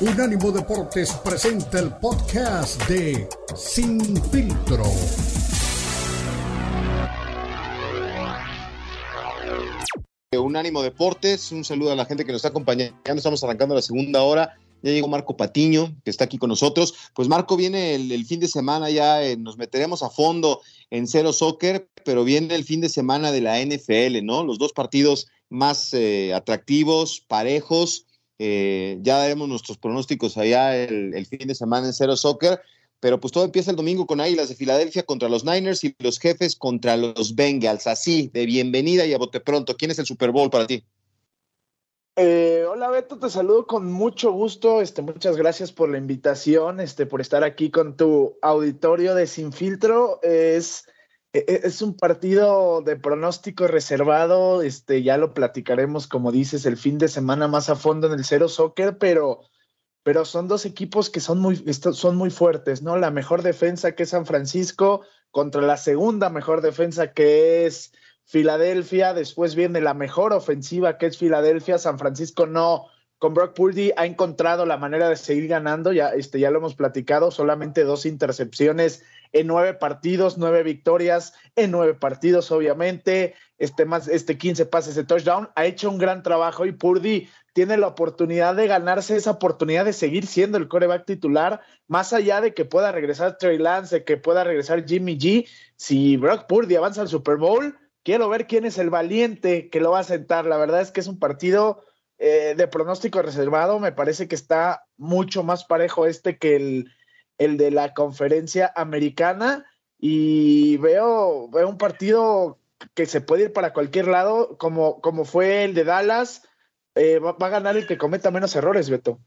Unánimo Deportes presenta el podcast de Sin Filtro. Unánimo Deportes, un saludo a la gente que nos está acompañando. Estamos arrancando la segunda hora. Ya llegó Marco Patiño, que está aquí con nosotros. Pues Marco viene el, fin de semana, ya eh, nos meteremos a fondo en Cero Soccer, pero viene el fin de semana de la NFL, ¿no? Los dos partidos más eh, atractivos, parejos. Eh, ya daremos nuestros pronósticos allá el, fin de semana en Cero Soccer, pero pues todo empieza el domingo con Águilas de Filadelfia contra los Niners y los jefes contra los Bengals. Así, de bienvenida y a bote pronto. ¿Quién es el Super Bowl para ti? Eh, hola Beto, te saludo con mucho gusto. Este, muchas gracias por la invitación, este, por estar aquí con tu auditorio de Sin Filtro. Es es un partido de pronóstico reservado, este, ya lo platicaremos, como dices, el fin de semana más a fondo en el Cero Soccer, pero, pero son dos equipos que son muy, son muy fuertes, ¿no? La mejor defensa que es San Francisco contra la segunda mejor defensa que es Filadelfia, después viene la mejor ofensiva que es Filadelfia, San Francisco no, con Brock Purdy ha encontrado la manera de seguir ganando, ya, este, ya lo hemos platicado, solamente dos intercepciones en nueve partidos, nueve victorias en nueve partidos, obviamente, este más, este 15 pases de touchdown, ha hecho un gran trabajo y Purdy tiene la oportunidad de ganarse esa oportunidad de seguir siendo el coreback titular, más allá de que pueda regresar Trey Lance, de que pueda regresar Jimmy G, si Brock Purdy avanza al Super Bowl, quiero ver quién es el valiente que lo va a sentar, la verdad es que es un partido eh, de pronóstico reservado, me parece que está mucho más parejo este que el el de la conferencia americana y veo, veo un partido que se puede ir para cualquier lado, como, como fue el de Dallas, eh, va, a ganar el que cometa menos errores, Beto.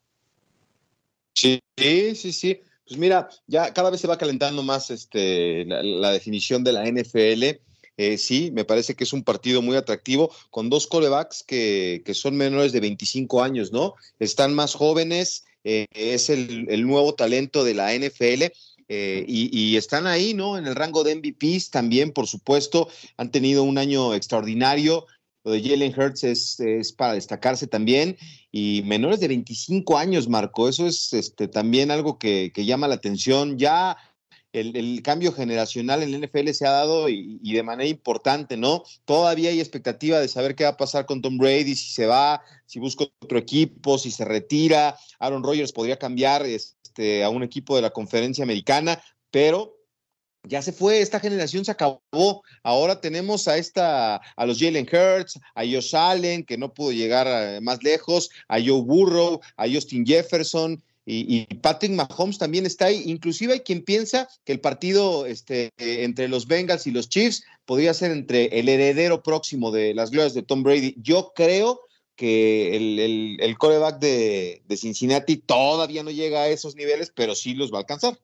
Sí, sí, sí. Pues mira, ya cada vez se va calentando más este, la, definición de la NFL. Eh, sí, me parece que es un partido muy atractivo con dos corebacks que, que son menores de 25 años, ¿no? Están más jóvenes, eh, es el, nuevo talento de la NFL. Eh, y, están ahí, ¿no? En el rango de MVPs también, por supuesto, han tenido un año extraordinario. Lo de Jalen Hurts es, para destacarse también. Y menores de 25 años, Marco, eso es este, también algo que, que llama la atención. Ya el, cambio generacional en el NFL se ha dado y, de manera importante, ¿no? Todavía hay expectativa de saber qué va a pasar con Tom Brady, si se va, si busca otro equipo, si se retira. Aaron Rodgers podría cambiar este, a un equipo de la conferencia americana, pero ya se fue, esta generación se acabó. Ahora tenemos a esta, a los Jalen Hurts, a Josh Allen, que no pudo llegar eh, más lejos, a Joe Burrow, a Justin Jefferson, y, Patrick Mahomes también está ahí. Inclusive hay quien piensa que el partido este, entre los Bengals y los Chiefs podría ser entre el heredero próximo de las glorias de Tom Brady. Yo creo que el, el, coreback de, Cincinnati todavía no llega a esos niveles, pero sí los va a alcanzar.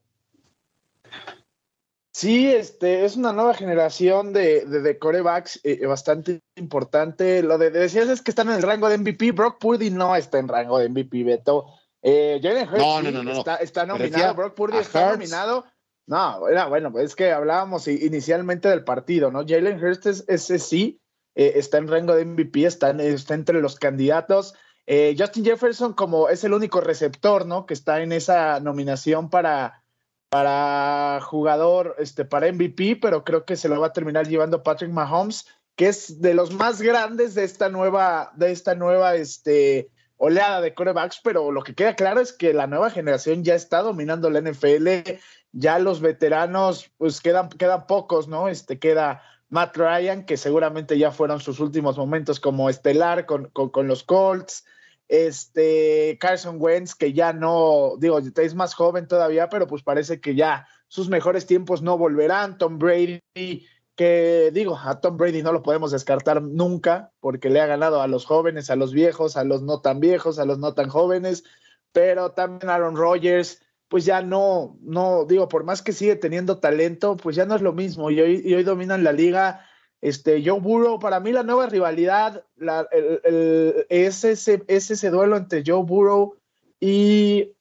Sí, este, es una nueva generación de, de, corebacks eh, bastante importante. Lo de, decías es que están en el rango de MVP. Brock Purdy no está en rango de MVP, Beto. Eh, Jalen Hurts está, nominado, Brock Purdy está nominado. No, era, bueno, es que hablábamos inicialmente del partido, ¿no? Jalen Hurts ese sí eh, está en rango de MVP, está, está entre los candidatos. Eh, Justin Jefferson como es el único receptor, ¿no? Que está en esa nominación para, para jugador, este, para MVP, pero creo que se lo va a terminar llevando Patrick Mahomes, que es de los más grandes de esta nueva, de esta nueva, este, oleada de corebacks, pero lo que queda claro es que la nueva generación ya está dominando la NFL, ya los veteranos, pues quedan, quedan pocos, ¿no? Este queda Matt Ryan, que seguramente ya fueron sus últimos momentos como estelar con, con, los Colts, este Carson Wentz, que ya no, digo, es más joven todavía, pero pues parece que ya sus mejores tiempos no volverán, Tom Brady que digo, a Tom Brady no lo podemos descartar nunca porque le ha ganado a los jóvenes, a los viejos, a los no tan viejos, a los no tan jóvenes, pero también Aaron Rodgers, pues ya no, no, digo, por más que sigue teniendo talento, pues ya no es lo mismo y hoy, y hoy dominan la liga. Este, Joe Burrow, para mí la nueva rivalidad la, es, ese, es ese duelo entre Joe Burrow y,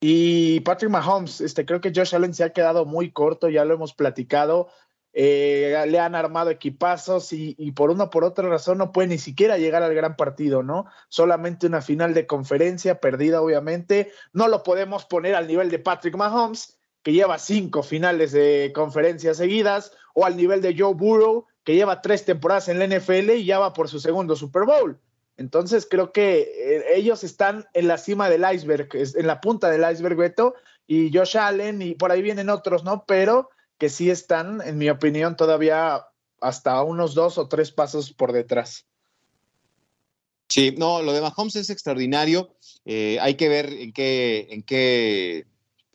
y Patrick Mahomes. Este, creo que Josh Allen se ha quedado muy corto, ya lo hemos platicado eh, le han armado equipazos y, por una o por otra razón no puede ni siquiera llegar al gran partido, ¿no? Solamente una final de conferencia perdida, obviamente. No lo podemos poner al nivel de Patrick Mahomes, que lleva cinco finales de conferencia seguidas, o al nivel de Joe Burrow, que lleva tres temporadas en la NFL y ya va por su segundo Super Bowl. Entonces creo que eh, ellos están en la cima del iceberg, en la punta del iceberg, Beto, y Josh Allen, y por ahí vienen otros, ¿no? Pero que sí están, en mi opinión, todavía hasta unos dos o tres pasos por detrás. Sí, no, lo de Mahomes es extraordinario. Eh, hay que ver en qué, en qué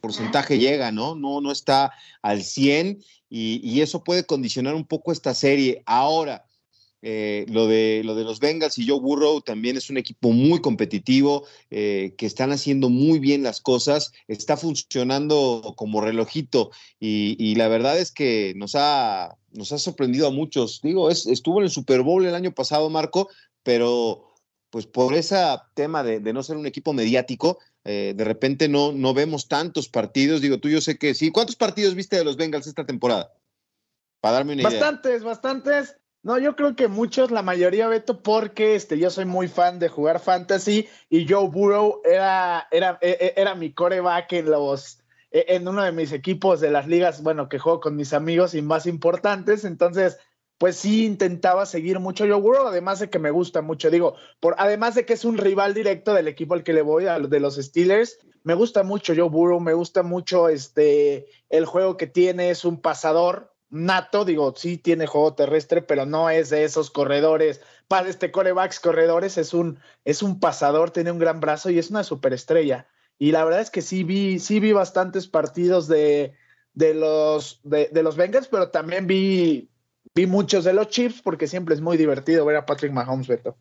porcentaje llega, ¿no? No, no está al 100 y, y eso puede condicionar un poco esta serie. Ahora, eh, lo, de, lo de los Bengals y Joe Burrow también es un equipo muy competitivo, eh, que están haciendo muy bien las cosas, está funcionando como relojito y, la verdad es que nos ha, nos ha sorprendido a muchos. Digo, es, estuvo en el Super Bowl el año pasado, Marco, pero pues por ese tema de, no ser un equipo mediático, eh, de repente no, no vemos tantos partidos. Digo, tú yo sé que sí. ¿Cuántos partidos viste de los Bengals esta temporada? Para darme una idea. Bastantes, bastantes. No, yo creo que muchos, la mayoría, Beto, porque este, yo soy muy fan de jugar fantasy y Joe Burrow era, era, e, e, era mi coreback en los e, en uno de mis equipos de las ligas, bueno, que juego con mis amigos y más importantes. Entonces, pues sí intentaba seguir mucho Joe Burrow, además de que me gusta mucho. Digo, por, además de que es un rival directo del equipo al que le voy, a, de los Steelers, me gusta mucho Joe Burrow, me gusta mucho este el juego que tiene, es un pasador, nato, digo, sí tiene juego terrestre, pero no es de esos corredores, para este corebacks corredores, es un, es un pasador, tiene un gran brazo y es una superestrella. Y la verdad es que sí vi, sí vi bastantes partidos de, de los, de, los Bengals, pero también vi, vi muchos de los Chiefs, porque siempre es muy divertido ver a Patrick Mahomes, Beto.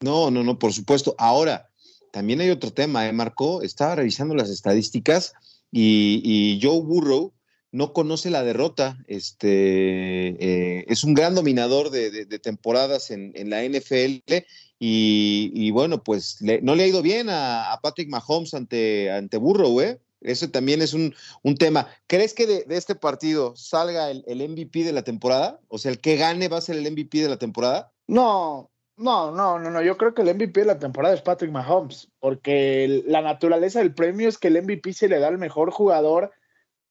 No, no, no, por supuesto. Ahora, también hay otro tema, ¿eh, Marco? Estaba revisando las estadísticas y, y Joe Burrow no conoce la derrota. Este, eh, es un gran dominador de, temporadas en, la NFL y, bueno, pues no le ha ido bien a, Patrick Mahomes ante, ante Burrow, ¿eh? Eso también es un, tema. ¿Crees que de, este partido salga el, MVP de la temporada? O sea, el que gane va a ser el MVP de la temporada. No, no, no, no, no. Yo creo que el MVP de la temporada es Patrick Mahomes, porque la naturaleza del premio es que el MVP se le da al mejor jugador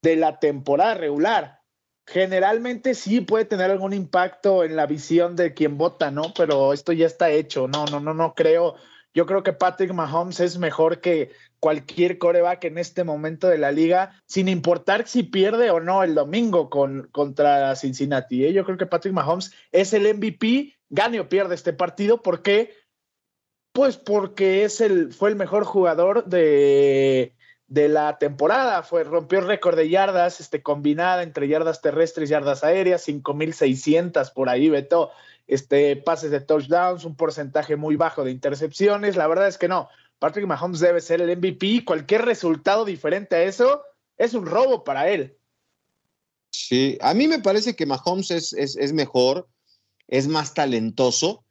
de la temporada regular. Generalmente sí puede tener algún impacto en la visión de quien vota, ¿no? Pero esto ya está hecho. No, no, no, no creo. Yo creo que Patrick Mahomes es mejor que cualquier coreback en este momento de la liga, sin importar si pierde o no el domingo con, contra Cincinnati. ¿eh? Yo creo que Patrick Mahomes es el MVP, gane o pierde este partido. ¿Por qué? Pues porque es el, fue el mejor jugador de, de la temporada. Fue, rompió récord de yardas este, combinada entre yardas terrestres y yardas aéreas, 5.600 por ahí, Beto. Este, pases de touchdowns, un porcentaje muy bajo de intercepciones. La verdad es que no. Patrick Mahomes debe ser el MVP. Cualquier resultado diferente a eso es un robo para él. Sí, a mí me parece que Mahomes es, es, es mejor, es más talentoso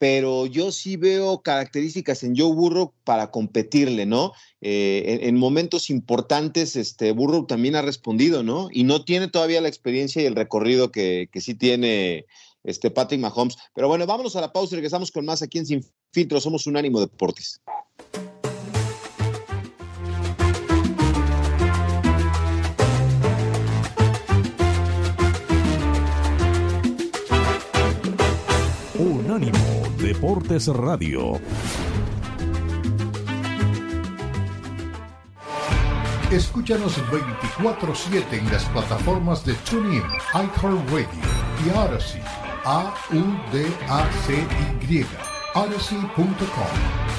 pero yo sí veo características en Joe Burrow para competirle, ¿no? Eh, en, momentos importantes, este Burrow también ha respondido, ¿no? Y no tiene todavía la experiencia y el recorrido que, que sí tiene este Patrick Mahomes. Pero bueno, vámonos a la pausa y regresamos con más aquí en Sin Filtro. Somos un ánimo deportes. Radio. Escúchanos 24-7 en las plataformas de TuneIn, iHeartRadio y Odyssey. A-U-D-A-C-Y. Odyssey.com.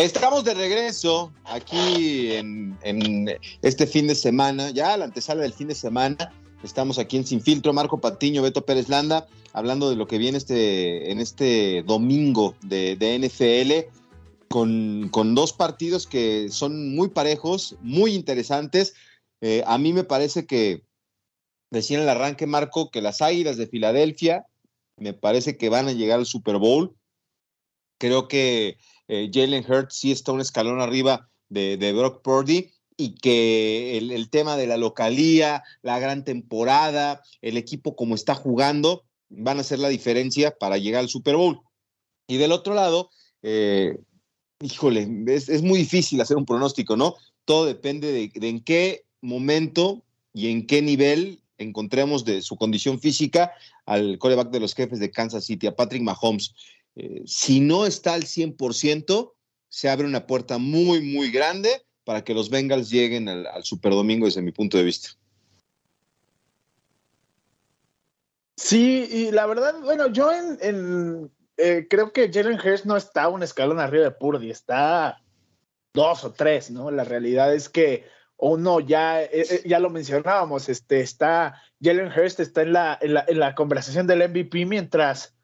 Estamos de regreso aquí en, este fin de semana, ya la antesala del fin de semana. Estamos aquí en Sin Filtro, Marco Patiño, Beto Pérez Landa, hablando de lo que viene este, en este domingo de, NFL, con, con, dos partidos que son muy parejos, muy interesantes. Eh, a mí me parece que, decía en el arranque, Marco, que las Águilas de Filadelfia me parece que van a llegar al Super Bowl. Creo que eh, Jalen Hurts sí está un escalón arriba de, Brock Purdy y que el, tema de la localía, la gran temporada, el equipo como está jugando, van a hacer la diferencia para llegar al Super Bowl. Y del otro lado, eh, híjole, es, muy difícil hacer un pronóstico, ¿no? Todo depende de, en qué momento y en qué nivel encontremos de su condición física al coreback de los jefes de Kansas City, a Patrick Mahomes. Eh, si no está al 100%, se abre una puerta muy, muy grande para que los Bengals lleguen al, al Super Domingo desde mi punto de vista. Sí, y la verdad, bueno, yo eh, creo que Jalen Hurst no está un escalón arriba de Purdy, está dos o tres, ¿no? La realidad es que uno ya, eh, ya lo mencionábamos, este, está, Jalen Hurst está en la, en la, conversación del MVP mientras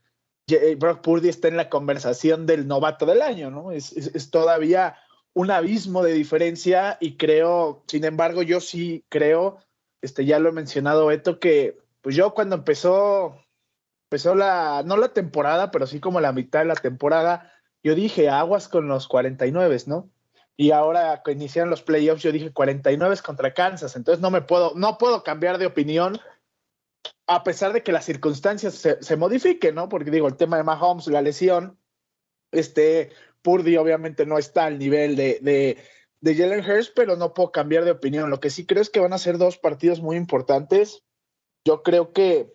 Brock Purdy está en la conversación del novato del año, ¿no? Es, es, todavía un abismo de diferencia y creo, sin embargo, yo sí creo, este, ya lo he mencionado, Beto, que pues yo cuando empezó empezó la, no la temporada, pero sí como la mitad de la temporada, yo dije aguas con los 49, ¿no? Y ahora que iniciaron los playoffs, yo dije 49 contra Kansas, entonces no me puedo, no puedo cambiar de opinión a pesar de que las circunstancias se, modifiquen, ¿no? Porque digo, el tema de Mahomes, la lesión, este, Purdy obviamente no está al nivel de, de, de Jalen Hurst, pero no puedo cambiar de opinión. Lo que sí creo es que van a ser dos partidos muy importantes. Yo creo que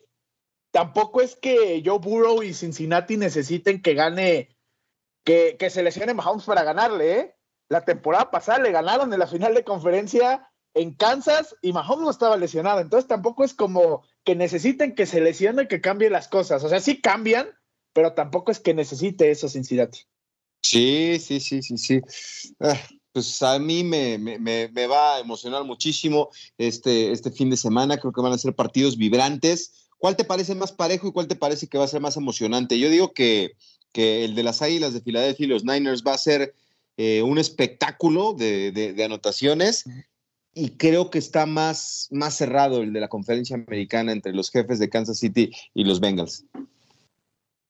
tampoco es que Joe Burrow y Cincinnati necesiten que gane, que, que se lesione Mahomes para ganarle, ¿eh? La temporada pasada le ganaron en la final de conferencia en Kansas y Mahomes no estaba lesionado. Entonces tampoco es como que necesiten que se lesione que cambie las cosas. O sea, sí cambian, pero tampoco es que necesite eso Cincinnati. Sí, sí, sí, sí, sí. Ah, pues a mí me, me, me, va a emocionar muchísimo este, este fin de semana. Creo que van a ser partidos vibrantes. ¿Cuál te parece más parejo y cuál te parece que va a ser más emocionante? Yo digo que, el de las Águilas de Filadelfia y los Niners va a ser eh, un espectáculo de, anotaciones y creo que está más, más cerrado el de la conferencia americana entre los jefes de Kansas City y los Bengals.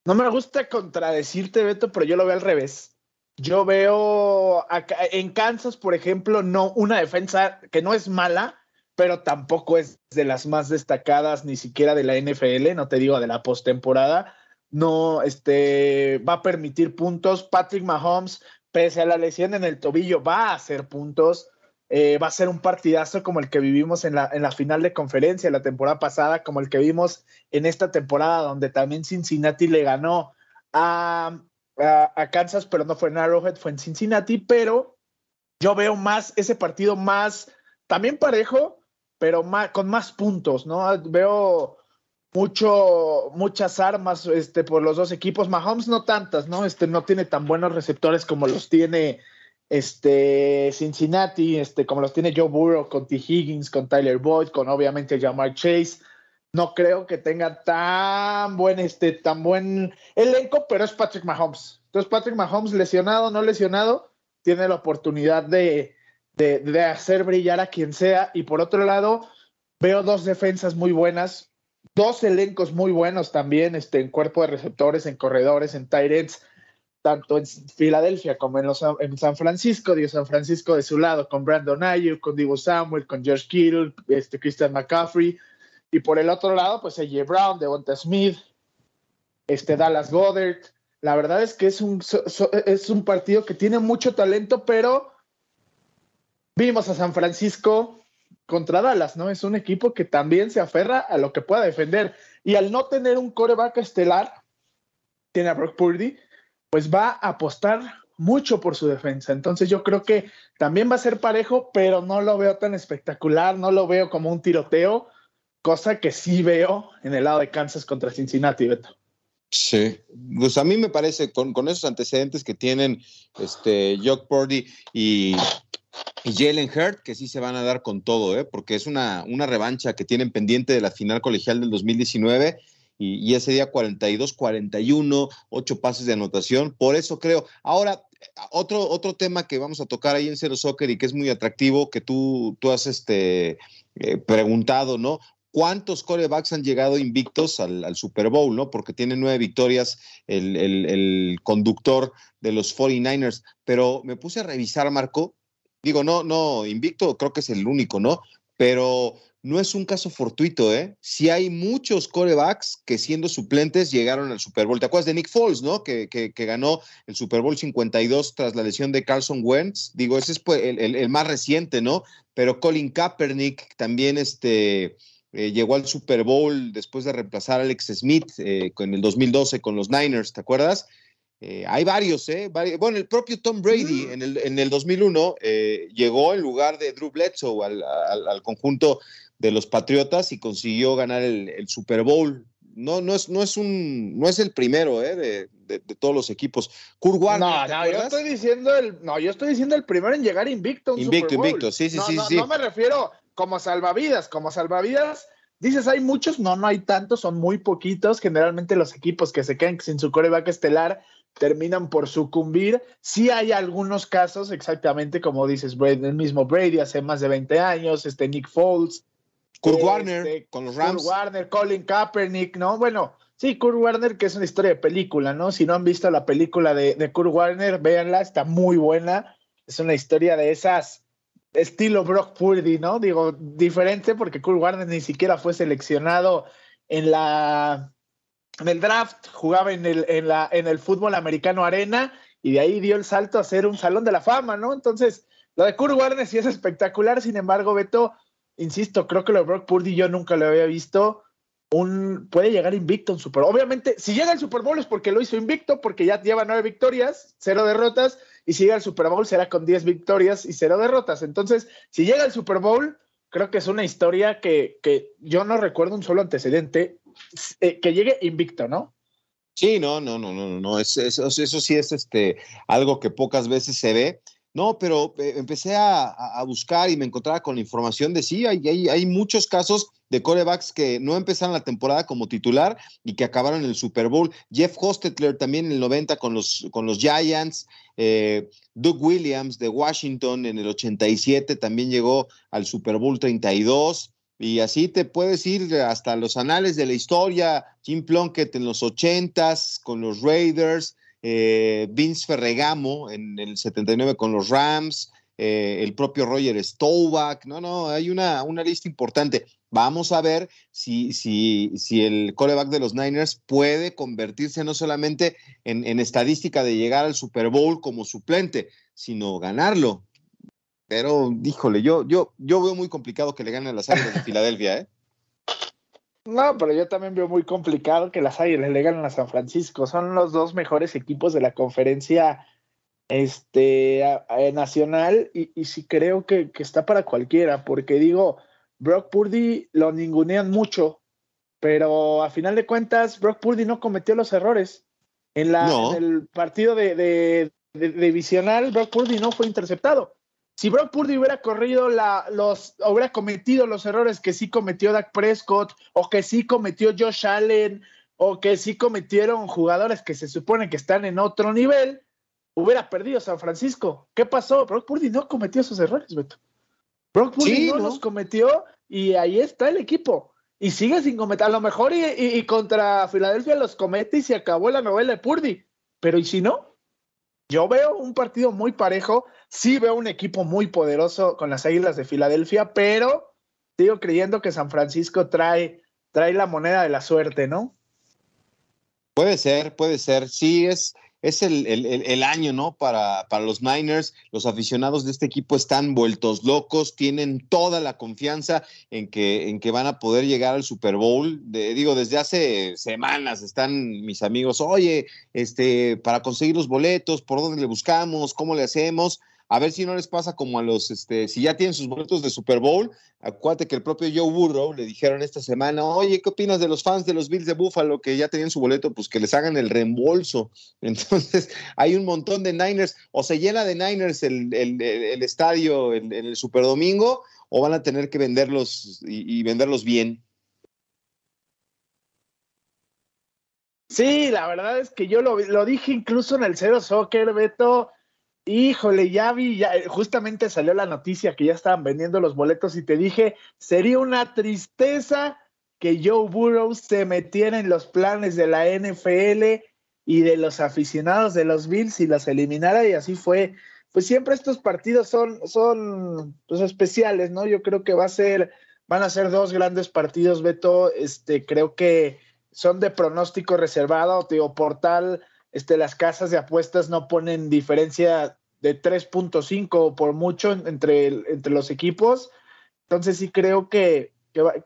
No me gusta contradecirte, Beto, pero yo lo veo al revés. Yo veo en Kansas, por ejemplo, no una defensa que no es mala, pero tampoco es de las más destacadas ni siquiera de la NFL, no te digo de la postemporada. No este, va a permitir puntos. Patrick Mahomes, pese a la lesión en el tobillo, va a hacer puntos. Eh, va a ser un partidazo como el que vivimos en la, en la final de conferencia la temporada pasada, como el que vimos en esta temporada, donde también Cincinnati le ganó a, a Kansas, pero no fue en Arrowhead, fue en Cincinnati, pero yo veo más ese partido más también parejo, pero con más puntos, ¿no? Veo mucho, muchas armas este, por los dos equipos. Mahomes no tantas, ¿no? Este, no tiene tan buenos receptores como los tiene este, Cincinnati, este, como los tiene Joe Burrow con T. Higgins, con Tyler Boyd, con obviamente Jamar Chase. No creo que tenga tan buen, este, tan buen elenco, pero es Patrick Mahomes. Entonces, Patrick Mahomes, lesionado, no lesionado, tiene la oportunidad de, de, hacer brillar a quien sea. Y por otro lado, veo dos defensas muy buenas, dos elencos muy buenos también, este, en cuerpo de receptores, en corredores, en tight tanto en Filadelfia como en, los, en San Francisco, digo San Francisco de su lado, con Brandon Ayuk, con Divo Samuel, con George Kittle, este, Christian McCaffrey, y por el otro lado, pues AJ Brown, Devonta Smith, este Dallas Goddard. La verdad es que es un, es un partido que tiene mucho talento, pero Vimos a San Francisco contra Dallas, ¿no? Es un equipo que también se aferra a lo que pueda defender. Y al no tener un coreback estelar, tiene a Brock Purdy, pues va a apostar mucho por su defensa. Entonces yo creo que también va a ser parejo, pero no lo veo tan espectacular, no lo veo como un tiroteo, cosa que sí veo en el lado de Kansas contra Cincinnati, Beto. Sí, pues a mí me parece, con, esos antecedentes que tienen este Jock Purdy y, y Jalen Hurt, que sí se van a dar con todo, ¿eh? porque es una, una revancha que tienen pendiente de la final colegial del 2019 y, ese día 42-41, ocho pases de anotación. Por eso creo. Ahora, otro, otro tema que vamos a tocar ahí en Cero Soccer y que es muy atractivo, que tú, tú has este, eh, preguntado, ¿no? ¿Cuántos corebacks han llegado invictos al, Super Bowl, ¿no? Porque tiene nueve victorias el, el, conductor de los 49ers. Pero me puse a revisar, Marco. Digo, no, no, invicto creo que es el único, ¿no? Pero no es un caso fortuito, ¿eh? Sí hay muchos corebacks que siendo suplentes llegaron al Super Bowl. ¿Te acuerdas de Nick Foles, no? Que, que, ganó el Super Bowl 52 tras la lesión de Carson Wentz. Digo, ese es pues, el, más reciente, ¿no? Pero Colin Kaepernick también este, eh, llegó al Super Bowl después de reemplazar a Alex Smith eh, en el 2012 con los Niners, ¿te acuerdas? Eh, hay varios, ¿eh? bueno, el propio Tom Brady mm. en, el, en el 2001 llegó en lugar de Drew Bledsoe al, al conjunto de los Patriotas y consiguió ganar el, Super Bowl. No, no es, no es un, no es el primero ¿eh? de, todos los equipos. Kurt Warner. No, yo estoy diciendo el, no, yo estoy diciendo el primero en llegar invicto. invicto, invicto, sí, sí, sí, no, sí. No me refiero como salvavidas, como salvavidas. Dices, hay muchos, no, no hay tantos, son muy poquitos. Generalmente los equipos que se quedan sin su coreback estelar terminan por sucumbir. Sí hay algunos casos, exactamente como dices, el mismo Brady hace más de 20 años, este Nick Foles, Kurt este, Warner con los Rams. Kurt Warner, Colin Kaepernick, ¿no? Bueno, sí, Kurt Warner, que es una historia de película, ¿no? Si no han visto la película de, de Kurt Warner, véanla, está muy buena. Es una historia de esas, estilo Brock Purdy, ¿no? Digo, diferente porque Kurt Warner ni siquiera fue seleccionado en la en el draft, jugaba en el, en la, en el fútbol americano arena y de ahí dio el salto a ser un salón de la fama, ¿no? Entonces, lo de Kurt Warner sí es espectacular, sin embargo, Beto, insisto, creo que lo de Brock Purdy yo nunca lo había visto. Un, puede llegar invicto en Super Bowl. Obviamente, si llega al Super Bowl es porque lo hizo invicto, porque ya lleva nueve victorias, cero derrotas, y si llega al Super Bowl será con diez victorias y cero derrotas. Entonces, si llega al Super Bowl, creo que es una historia que, que yo no recuerdo un solo antecedente eh, que llegue invicto, ¿no? Sí, no, no, no, no, no, eso, eso sí es este, algo que pocas veces se ve. No, pero eh, empecé a, buscar y me encontraba con la información de sí, hay, hay, muchos casos de corebacks que no empezaron la temporada como titular y que acabaron en el Super Bowl. Jeff Hostetler también en el 90 con los, con los Giants. Eh, Doug Williams de Washington en el 87 también llegó al Super Bowl 32. Y así te puedes ir hasta los anales de la historia. Jim Plunkett en los 80s con los Raiders eh, Vince Ferregamo en el 79 con los Rams, eh, el propio Roger Staubach, no, no, hay una, una lista importante. Vamos a ver si, si, si el coreback de los Niners puede convertirse no solamente en, estadística de llegar al Super Bowl como suplente, sino ganarlo. Pero, híjole, yo, yo, yo veo muy complicado que le ganen las Águilas de Filadelfia, ¿eh? No, pero yo también veo muy complicado que las Águilas le ganen a San Francisco. Son los dos mejores equipos de la conferencia este, nacional y, y, sí creo que, está para cualquiera, porque digo, Brock Purdy lo ningunean mucho, pero a final de cuentas, Brock Purdy no cometió los errores. En, la, el partido de, de, de divisional, Brock Purdy no fue interceptado si Brock Purdy hubiera corrido la, los, hubiera cometido los errores que sí cometió Dak Prescott, o que sí cometió Josh Allen, o que sí cometieron jugadores que se supone que están en otro nivel, hubiera perdido San Francisco. ¿Qué pasó? Brock Purdy no cometió esos errores, Beto. Brock Purdy no, los cometió y ahí está el equipo. Y sigue sin cometer. A lo mejor y, y contra Filadelfia los comete y se acabó la novela de Purdy. Pero ¿y si no? Yo veo un partido muy parejo, sí veo un equipo muy poderoso con las Águilas de Filadelfia, pero sigo creyendo que San Francisco trae, trae la moneda de la suerte, ¿no? Puede ser, puede ser. Sí, es, es el, año, ¿no? Para, para, los Niners. Los aficionados de este equipo están vueltos locos, tienen toda la confianza en que, en que van a poder llegar al Super Bowl. digo, desde hace semanas están mis amigos, oye, este, para conseguir los boletos, ¿por dónde le buscamos? ¿Cómo le hacemos? A ver si no les pasa como a los, este, si ya tienen sus boletos de Super Bowl, acuérdate que el propio Joe Burrow le dijeron esta semana, oye, ¿qué opinas de los fans de los Bills de Buffalo que ya tenían su boleto? Pues que les hagan el reembolso. Entonces, hay un montón de Niners, o se llena de Niners el, estadio en, el Super Domingo, o van a tener que venderlos y, venderlos bien. Sí, la verdad es que yo lo, lo dije incluso en el Cero Soccer, Beto Híjole, ya vi, ya, justamente salió la noticia que ya estaban vendiendo los boletos y te dije, sería una tristeza que Joe Burrow se metiera en los planes de la NFL y de los aficionados de los Bills y los eliminara y así fue. Pues siempre estos partidos son, son pues, especiales, ¿no? Yo creo que va a ser, van a ser dos grandes partidos, Beto. Este, creo que son de pronóstico reservado, tío, portal este, las casas de apuestas no ponen diferencia de 3.5 por mucho entre, entre los equipos. Entonces sí creo que,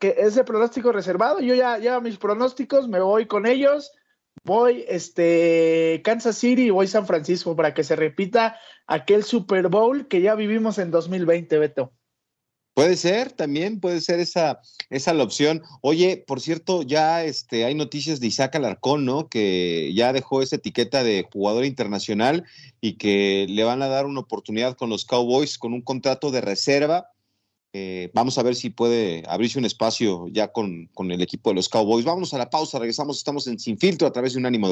que, es de pronóstico reservado. Yo ya, ya mis pronósticos, me voy con ellos. Voy este Kansas City y voy San Francisco para que se repita aquel Super Bowl que ya vivimos en 2020, Beto. Puede ser, también puede ser esa, esa la opción. Oye, por cierto, ya este, hay noticias de Isaac Alarcón, ¿no? Que ya dejó esa etiqueta de jugador internacional y que le van a dar una oportunidad con los Cowboys con un contrato de reserva. Eh, vamos a ver si puede abrirse un espacio ya con, con el equipo de los Cowboys. Vámonos a la pausa, regresamos, estamos en Sin Filtro a través de un ánimo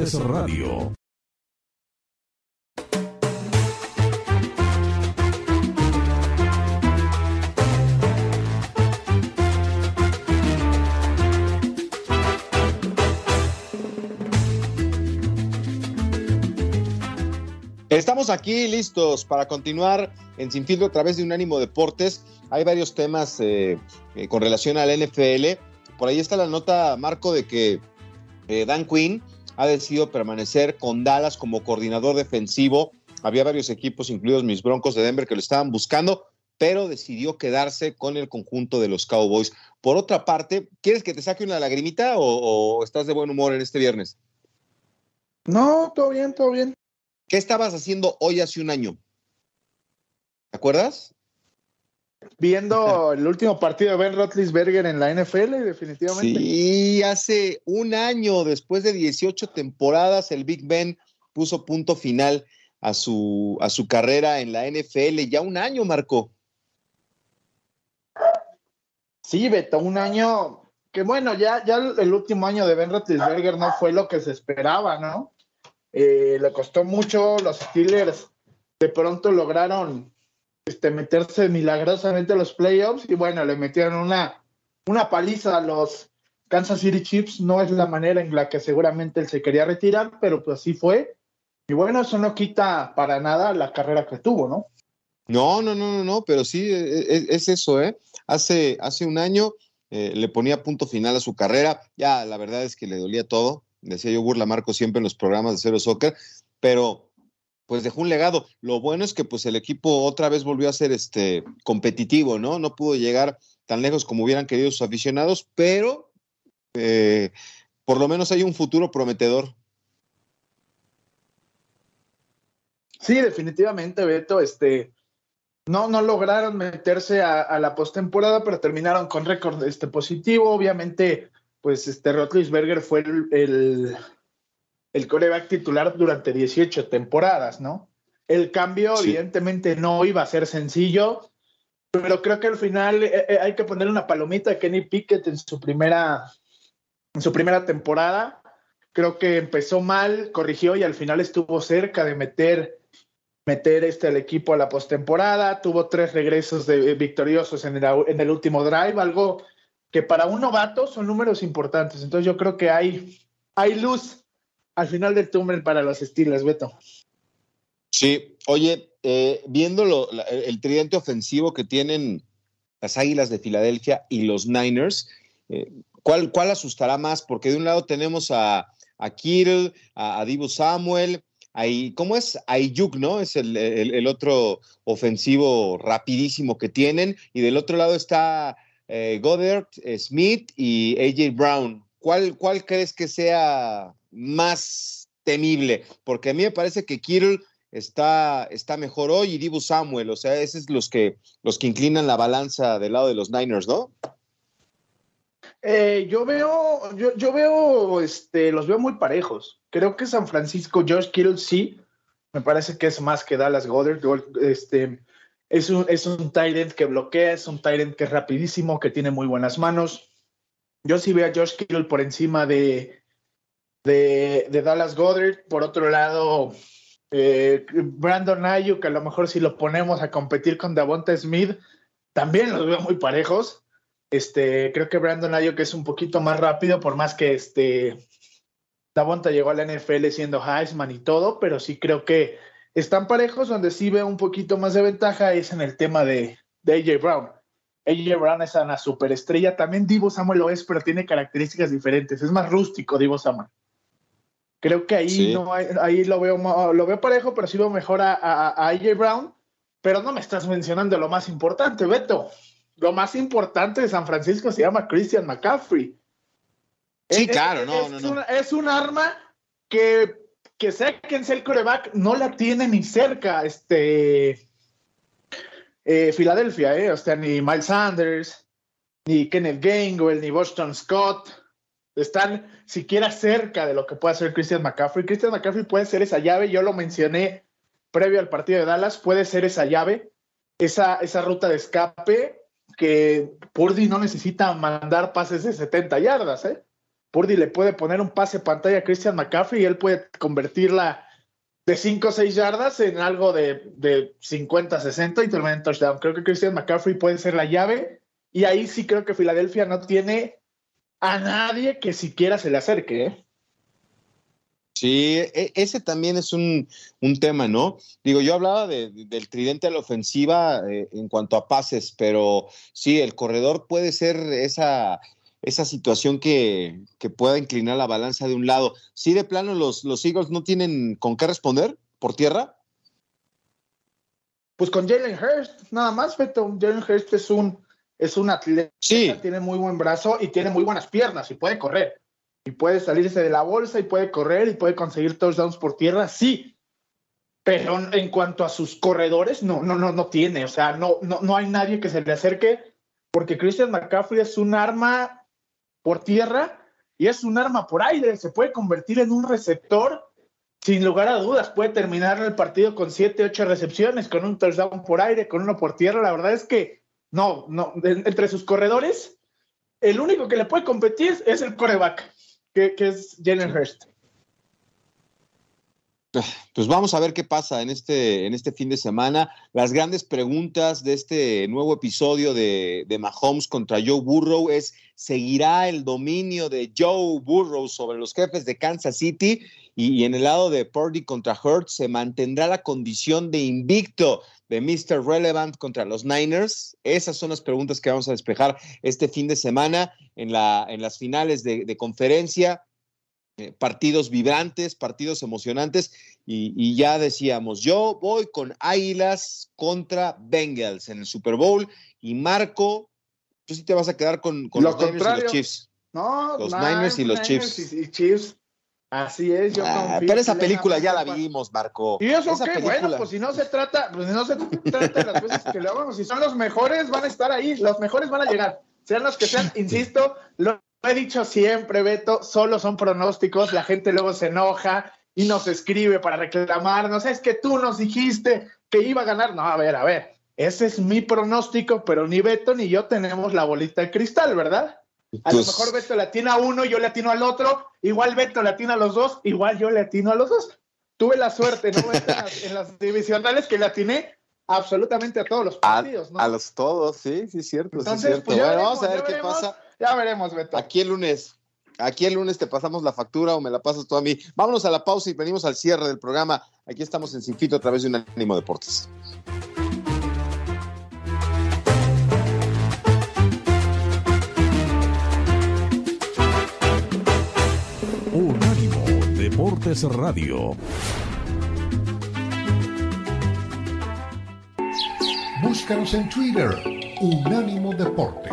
Radio. Estamos aquí listos para continuar en Sin Filtro a través de Unánimo Deportes. Hay varios temas eh, eh, con relación al NFL. Por ahí está la nota, Marco, de que eh, Dan Quinn ha decidido permanecer con Dallas como coordinador defensivo. Había varios equipos, incluidos mis Broncos de Denver, que lo estaban buscando, pero decidió quedarse con el conjunto de los Cowboys. Por otra parte, ¿quieres que te saque una lagrimita o, estás de buen humor en este viernes? No, todo bien, todo bien. ¿Qué estabas haciendo hoy hace un año? ¿Te acuerdas? Viendo el último partido de Ben Roethlisberger en la NFL, definitivamente. Sí, hace un año, después de 18 temporadas, el Big Ben puso punto final a su, a su carrera en la NFL. Ya un año, Marco. Sí, Beto, un año que bueno, ya, ya el último año de Ben Roethlisberger no fue lo que se esperaba, ¿no? Eh, le costó mucho, los Steelers de pronto lograron este, meterse milagrosamente a los playoffs y bueno, le metieron una, una paliza a los Kansas City Chiefs. No es la manera en la que seguramente él se quería retirar, pero pues así fue. Y bueno, eso no quita para nada la carrera que tuvo, ¿no? No, no, no, no, no, pero sí e, e, es, eso, ¿eh? Hace, hace un año eh, le ponía punto final a su carrera. Ya, la verdad es que le dolía todo. Decía yo, burla Marco siempre en los programas de Cero Soccer, pero pues dejó un legado. Lo bueno es que pues el equipo otra vez volvió a ser este competitivo, ¿no? No pudo llegar tan lejos como hubieran querido sus aficionados, pero eh, por lo menos hay un futuro prometedor. Sí, definitivamente, Beto, este, no, no lograron meterse a, la postemporada, pero terminaron con récord este, positivo. Obviamente, pues este Rotlisberger fue el el coreback titular durante 18 temporadas, ¿no? El cambio, evidentemente, no iba a ser sencillo, pero creo que al final eh, eh, hay que poner una palomita a Kenny Pickett en su primera, en su primera temporada. Creo que empezó mal, corrigió y al final estuvo cerca de meter, meter este al equipo a la postemporada. Tuvo tres regresos de, victoriosos en el, en el último drive, algo que para un novato son números importantes. Entonces yo creo que hay, hay luz al final del túnel para los Steelers, Beto. Sí, oye, eh, viendo el tridente ofensivo que tienen las Águilas de Filadelfia y los Niners, eh, ¿cuál, ¿cuál, asustará más? Porque de un lado tenemos a, a Kittle, a, Divo Samuel, ahí, ¿cómo es? Ayuk, ¿no? Es el, el, otro ofensivo rapidísimo que tienen. Y del otro lado está eh, Goddard, Smith y AJ Brown. ¿Cuál, ¿Cuál crees que sea más temible, porque a mí me parece que Kittle está, está mejor hoy y Dibu Samuel, o sea, esos es los que, los que inclinan la balanza del lado de los Niners, ¿no? Eh, yo veo, yo, yo, veo, este, los veo muy parejos. Creo que San Francisco, George Kittle sí, Me parece que es más que Dallas Goddard. Este, es un, es un tight que bloquea, es un tight que es rapidísimo, que tiene muy buenas manos. Yo sí veo a Josh Kittle por encima de, de, Dallas Goddard. Por otro lado, eh, Brandon Ayuk, a lo mejor si lo ponemos a competir con Davonta Smith, también los veo muy parejos. Este, creo que Brandon Ayuk es un poquito más rápido, por más que este Davonta llegó a la NFL siendo Heisman y todo, pero sí creo que están parejos, donde sí veo un poquito más de ventaja es en el tema de, AJ Brown. AJ Brown es una superestrella, también Divo Samuel lo es, pero tiene características diferentes, es más rústico Divo Samuel. Creo que ahí no ahí lo veo lo veo parejo, pero sí veo mejor a, AJ Brown, pero no me estás mencionando lo más importante, Beto. Lo más importante de San Francisco se llama Christian McCaffrey. Sí, claro, no, no, no. es un arma que que sea quien sea el coreback, no la tiene ni cerca este eh, Filadelfia, eh, o sea, ni Miles Sanders, ni Kenneth Gainwell, ni Boston Scott, están siquiera cerca de lo que puede hacer Christian McCaffrey. Christian McCaffrey puede ser esa llave, yo lo mencioné previo al partido de Dallas, puede ser esa llave, esa, esa ruta de escape que Purdy no necesita mandar pases de 70 yardas, ¿eh? Purdy le puede poner un pase pantalla a Christian McCaffrey y él puede convertirla de 5 o 6 yardas en algo de, de 50, 60 y terminar en touchdown. Creo que Christian McCaffrey puede ser la llave y ahí sí creo que Filadelfia no tiene a nadie que siquiera se le acerque. ¿eh? Sí, e, ese también es un, tema, ¿no? Digo, yo hablaba del tridente a la ofensiva eh, en cuanto a pases, pero sí, el corredor puede ser esa, esa situación que, pueda inclinar la balanza de un lado. Si de plano los, los Eagles no tienen con qué responder por tierra. Pues con Jalen Hurst, nada más, Beto. Jalen Hurst es un, es un atleta, sí. tiene muy buen brazo y tiene muy buenas piernas y puede correr. Y puede salirse de la bolsa y puede correr y puede conseguir touchdowns por tierra, sí. Pero en cuanto a sus corredores, no, no, no, no tiene. O sea, no, no, no hay nadie que se le acerque porque Christian McCaffrey es un arma por tierra y es un arma por aire, se puede convertir en un receptor sin lugar a dudas, puede terminar el partido con siete, ocho recepciones, con un touchdown por aire, con uno por tierra. La verdad es que no, no, entre sus corredores, el único que le puede competir es el coreback, que, es Jalen Hurst. Pues vamos a ver qué pasa en este, en este fin de semana. Las grandes preguntas de este nuevo episodio de, de Mahomes contra Joe Burrow es, ¿seguirá el dominio de Joe Burrow sobre los jefes de Kansas City? Y, en el lado de Purdy contra Hurts, ¿se mantendrá la condición de invicto de Mr. Relevant contra los Niners? Esas son las preguntas que vamos a despejar este fin de semana en, la, en las finales de, de conferencia. Eh, partidos vibrantes, partidos emocionantes, y, ya decíamos, yo voy con Águilas contra Bengals en el Super Bowl, y Marco, tú sí te vas a quedar con, los Niners y los Chiefs. No, los Niners y los Chiefs. Así es, yo ah, Pero esa película ya la vimos, Marco. ¿Y eso qué? Bueno, pues si no se trata, pues si no se trata de las veces que lo hagamos, si son los mejores, van a estar ahí, los mejores van a llegar. Sean los que sean, insisto, lo he dicho siempre, Beto, solo son pronósticos, la gente luego se enoja y nos escribe para reclamarnos, es que tú nos dijiste que iba a ganar. No, a ver, a ver, ese es mi pronóstico, pero ni Beto ni yo tenemos la bolita de cristal, ¿verdad? A lo pues mejor Beto le atina a uno, yo le atino al otro, igual Beto le atina a los dos, igual yo le atino a los dos. Tuve la suerte, ¿no? en, las, divisionales que le atiné absolutamente a todos los partidos, ¿no? A los todos, sí, sí, cierto. Entonces, sí, cierto. Pues bueno, vamos a ver qué pasa. Ya veremos, Beto. Aquí el lunes. Aquí el lunes te pasamos la factura o me la pasas tú a mí. Vámonos a la pausa y venimos al cierre del programa. Aquí estamos en Sinfito a través de un ánimo deportes. Unánimo Deportes Radio. Búscanos en Twitter, Unánimo Deportes.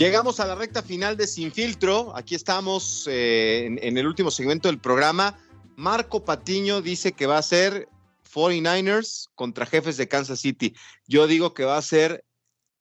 Llegamos a la recta final de Sin Filtro. Aquí estamos eh, en, el último segmento del programa. Marco Patiño dice que va a ser 49ers contra jefes de Kansas City. Yo digo que va a ser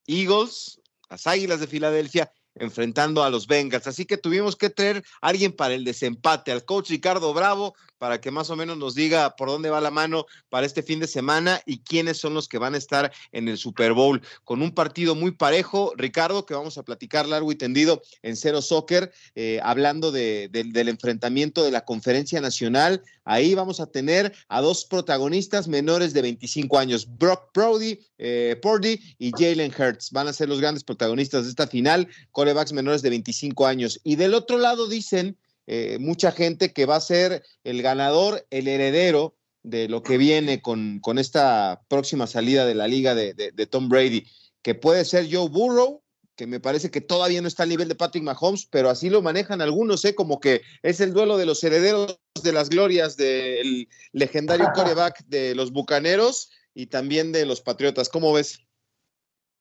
Eagles, las Águilas de Filadelfia enfrentando a los Bengals. Así que tuvimos que traer a alguien para el desempate, al coach Ricardo Bravo, para que más o menos nos diga por dónde va la mano para este fin de semana y quiénes son los que van a estar en el Super Bowl. Con un partido muy parejo, Ricardo, que vamos a platicar largo y tendido en Cero Soccer, eh, hablando del enfrentamiento de la conferencia nacional. Ahí vamos a tener a dos protagonistas menores de 25 años, Brock Brody, eh, Purdy y Jalen Hurts. Van a ser los grandes protagonistas de esta final, corebacks menores de 25 años. Y del otro lado dicen eh, mucha gente que va a ser el ganador, el heredero de lo que viene con, con esta próxima salida de la liga de, Tom Brady, que puede ser Joe Burrow, que me parece que todavía no está al nivel de Patrick Mahomes, pero así lo manejan algunos, ¿eh? como que es el duelo de los herederos de las glorias del legendario coreback de los Bucaneros y también de los Patriotas. ¿Cómo ves?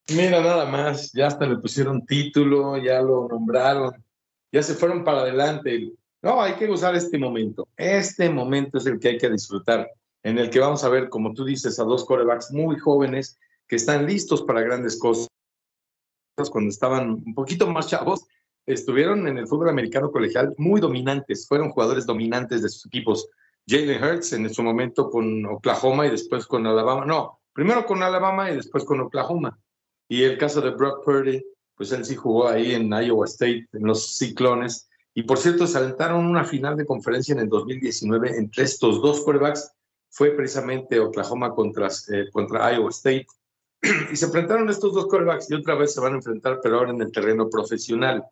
Mira, nada más, ya hasta le pusieron título, ya lo nombraron, ya se fueron para adelante. No, hay que usar este momento. Este momento es el que hay que disfrutar, en el que vamos a ver, como tú dices, a dos corebacks muy jóvenes que están listos para grandes cosas. Cuando estaban un poquito más chavos, estuvieron en el fútbol americano colegial muy dominantes, fueron jugadores dominantes de sus equipos. Jalen Hurts en su momento con Oklahoma y después con Alabama. No, primero con Alabama y después con Oklahoma. Y el caso de Brock Purdy, pues él sí jugó ahí en Iowa State, en los Ciclones. Y por cierto, se alentaron una final de conferencia en el 2019 entre estos dos quarterbacks. Fue precisamente Oklahoma contra, eh, contra Iowa State. y se enfrentaron estos dos quarterbacks y otra vez se van a enfrentar, pero ahora en el terreno profesional.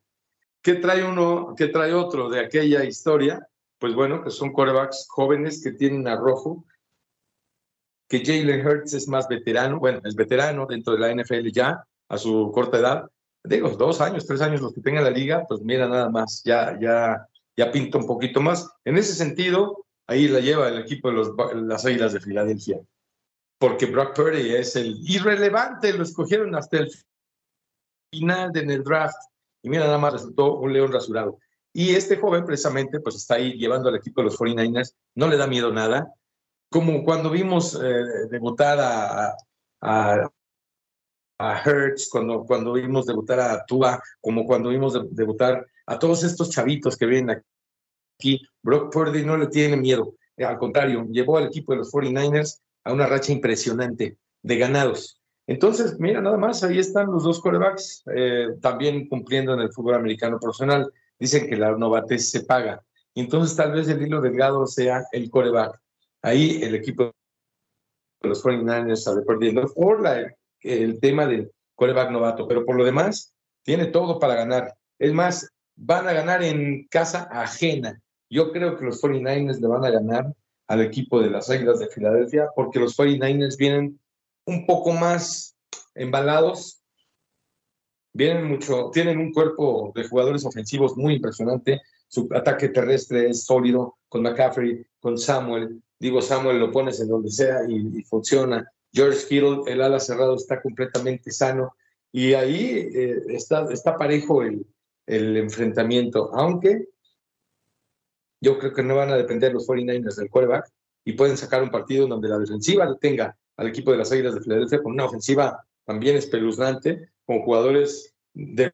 ¿Qué trae uno, qué trae otro de aquella historia? Pues bueno, que son quarterbacks jóvenes que tienen arrojo, que Jalen Hurts es más veterano, bueno, es veterano dentro de la NFL ya, a su corta edad, digo, dos años, tres años los que tenga la liga, pues mira nada más, ya, ya, ya pinta un poquito más. En ese sentido, ahí la lleva el equipo de los, las Águilas de Filadelfia, porque Brock Purdy es el irrelevante, lo escogieron hasta el final en el draft, y mira nada más resultó un león rasurado. Y este joven precisamente pues está ahí llevando al equipo de los 49ers, no le da miedo nada, como cuando vimos eh, debutar a, a Hertz, cuando, cuando vimos debutar a Tua, como cuando vimos debutar a todos estos chavitos que vienen aquí. Brock Purdy no le tiene miedo, al contrario, llevó al equipo de los 49ers a una racha impresionante de ganados. Entonces, mira, nada más, ahí están los dos corebacks, eh, también cumpliendo en el fútbol americano profesional. Dicen que la novatez se paga. Entonces, tal vez el hilo delgado sea el coreback. Ahí el equipo de los 49ers sale perdiendo por la el tema del coreback novato, pero por lo demás, tiene todo para ganar. Es más, van a ganar en casa ajena. Yo creo que los 49ers le van a ganar al equipo de las Águilas de Filadelfia porque los 49ers vienen un poco más embalados, vienen mucho, tienen un cuerpo de jugadores ofensivos muy impresionante, su ataque terrestre es sólido con McCaffrey, con Samuel, digo Samuel lo pones en donde sea y funciona, George Kittle, el ala cerrado, está completamente sano. Y ahí eh, está, está parejo el, el enfrentamiento, aunque yo creo que no van a depender los 49ers del quarterback y pueden sacar un partido donde la defensiva tenga al equipo de las Águilas de Filadelfia con una ofensiva también espeluznante, con jugadores de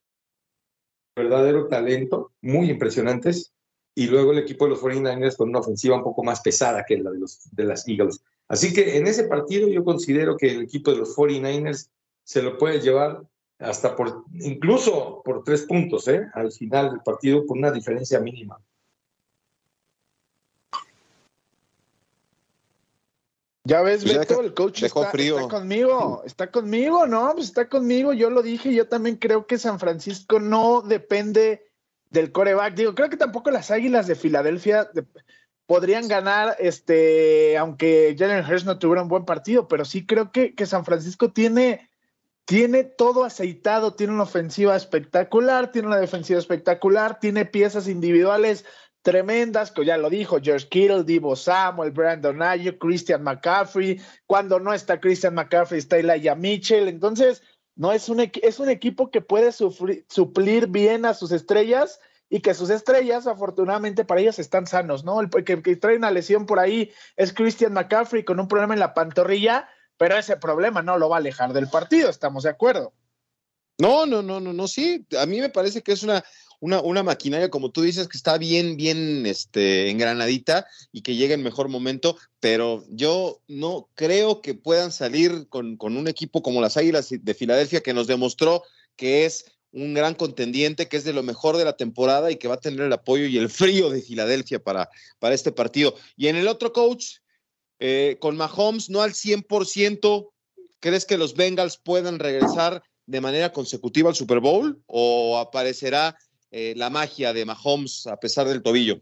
verdadero talento, muy impresionantes, y luego el equipo de los 49ers con una ofensiva un poco más pesada que la de, los, de las Eagles. Así que en ese partido yo considero que el equipo de los 49ers se lo puede llevar hasta por, incluso por tres puntos, ¿eh? al final del partido, con una diferencia mínima. Ya ves, pues Beto, el coach está, está, conmigo, está conmigo, ¿no? Pues está conmigo, yo lo dije, yo también creo que San Francisco no depende del coreback. Digo, creo que tampoco las Águilas de Filadelfia podrían ganar, este, aunque Jalen Hurst no tuviera un buen partido, pero sí creo que, que San Francisco tiene, tiene todo aceitado, tiene una ofensiva espectacular, tiene una defensiva espectacular, tiene piezas individuales tremendas, que ya lo dijo George Kittle, Divo Samuel, Brandon Ayo, Christian McCaffrey, cuando no está Christian McCaffrey está Elijah Mitchell, entonces no es un, es un equipo que puede suplir bien a sus estrellas y que sus estrellas, afortunadamente para ellos, están sanos, ¿no? El que, que trae una lesión por ahí es Christian McCaffrey con un problema en la pantorrilla, pero ese problema no lo va a alejar del partido, estamos de acuerdo. No, no, no, no, no, sí. A mí me parece que es una, una, una, maquinaria, como tú dices, que está bien, bien este, engranadita y que llega en mejor momento, pero yo no creo que puedan salir con, con un equipo como las Águilas de Filadelfia que nos demostró que es un gran contendiente, que es de lo mejor de la temporada y que va a tener el apoyo y el frío de Filadelfia para, para este partido. Y en el otro coach, eh, con Mahomes no al 100%, ¿crees que los Bengals puedan regresar de manera consecutiva al Super Bowl o aparecerá eh, la magia de Mahomes a pesar del tobillo?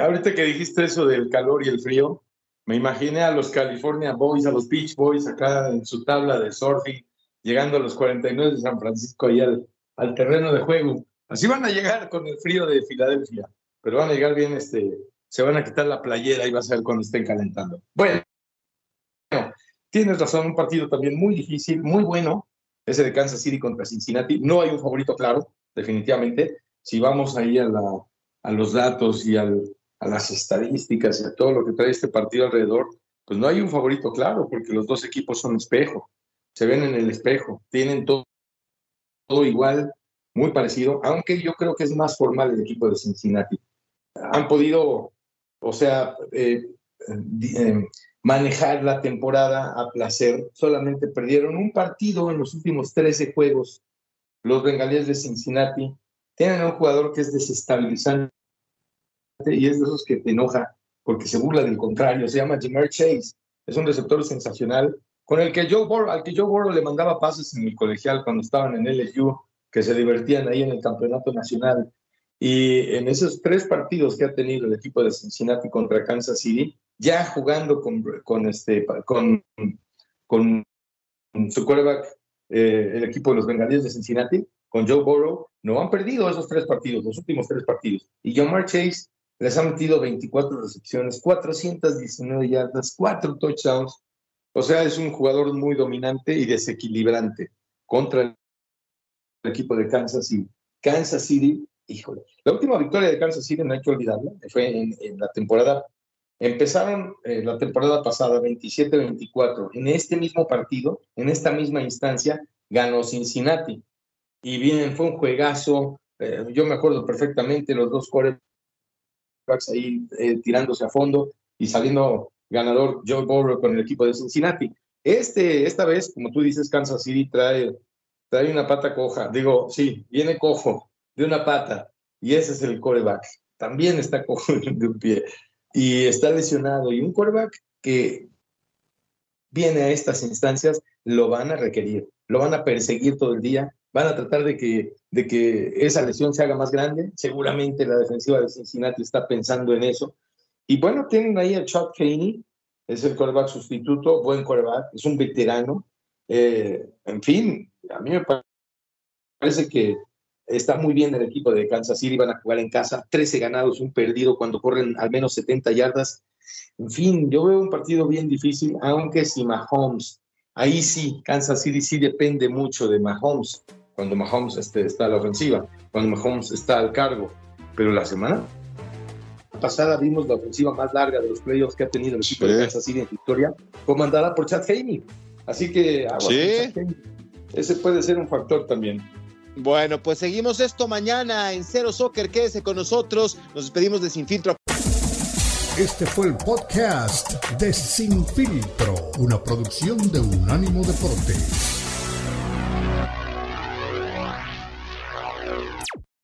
ahorita que dijiste eso del calor y el frío, me imaginé a los California Boys, a los Beach Boys acá en su tabla de surfing llegando a los 49 de San Francisco y al, terreno de juego. Así van a llegar con el frío de Filadelfia, pero van a llegar bien, este, se van a quitar la playera y va a ser cuando estén calentando. Bueno, tienes razón, un partido también muy difícil, muy bueno, ese de Kansas City contra Cincinnati. No hay un favorito claro, definitivamente. Si vamos ahí a, a los datos y a las estadísticas y a todo lo que trae este partido alrededor, pues no hay un favorito claro, porque los dos equipos son espejo se ven en el espejo, tienen todo, todo igual, muy parecido, aunque yo creo que es más formal el equipo de Cincinnati. Han podido, o sea, eh, eh, manejar la temporada a placer, solamente perdieron un partido en los últimos 13 juegos. Los bengalíes de Cincinnati tienen un jugador que es desestabilizante y es de esos que te enoja porque se burla del contrario, se llama Jamar Chase, es un receptor sensacional, con el que Joe Burrow, al que Joe Burrow le mandaba pases en el colegial cuando estaban en LSU, que se divertían ahí en el campeonato nacional. Y en esos tres partidos que ha tenido el equipo de Cincinnati contra Kansas City, ya jugando con, este, su quarterback, eh, el equipo de los Bengalíes de Cincinnati, con Joe Burrow, no han perdido esos tres partidos, los últimos tres partidos. Y Jamar Chase les ha metido 24 recepciones, 419 yardas, 4 touchdowns, o sea, es un jugador muy dominante y desequilibrante contra el equipo de Kansas City. Kansas City, híjole, la última victoria de Kansas City no hay que olvidarla, fue en, la temporada, empezaron eh, la temporada pasada 27-24, en este mismo partido, en esta misma instancia, ganó Cincinnati. Y bien, fue un juegazo, eh, yo me acuerdo perfectamente, los dos quarterbacks ahí eh, tirándose a fondo y saliendo ganador Joe Burrow con el equipo de Cincinnati. Este, esta vez, como tú dices, Kansas City trae, trae una pata coja. Digo, sí, viene cojo de una pata y ese es el coreback. También está cojo de un pie y está lesionado. Y un coreback que viene a estas instancias lo van a requerir, lo van a perseguir todo el día, van a tratar de que, de que esa lesión se haga más grande. Seguramente la defensiva de Cincinnati está pensando en eso y bueno, tienen ahí a Chuck Caney, es el coreback sustituto, buen coreback, es un veterano. Eh, en fin, a mí me parece que está muy bien el equipo de Kansas City, van a jugar en casa, 13 ganados, un perdido cuando corren al menos 70 yardas. En fin, yo veo un partido bien difícil, aunque si Mahomes, ahí sí, Kansas City sí depende mucho de Mahomes, cuando Mahomes este, está a la ofensiva, cuando Mahomes está al cargo. Pero la semana pasada vimos la ofensiva más larga de los playoffs que ha tenido el equipo de Kansas City en victoria, comandada por Chad Haney. Así que ese puede ser un factor también. Bueno, pues seguimos esto mañana en Cero Soccer. Quédese con nosotros. Nos despedimos de Sin Filtro. Este fue el podcast de Sin Filtro, una producción de Unánimo Deportes.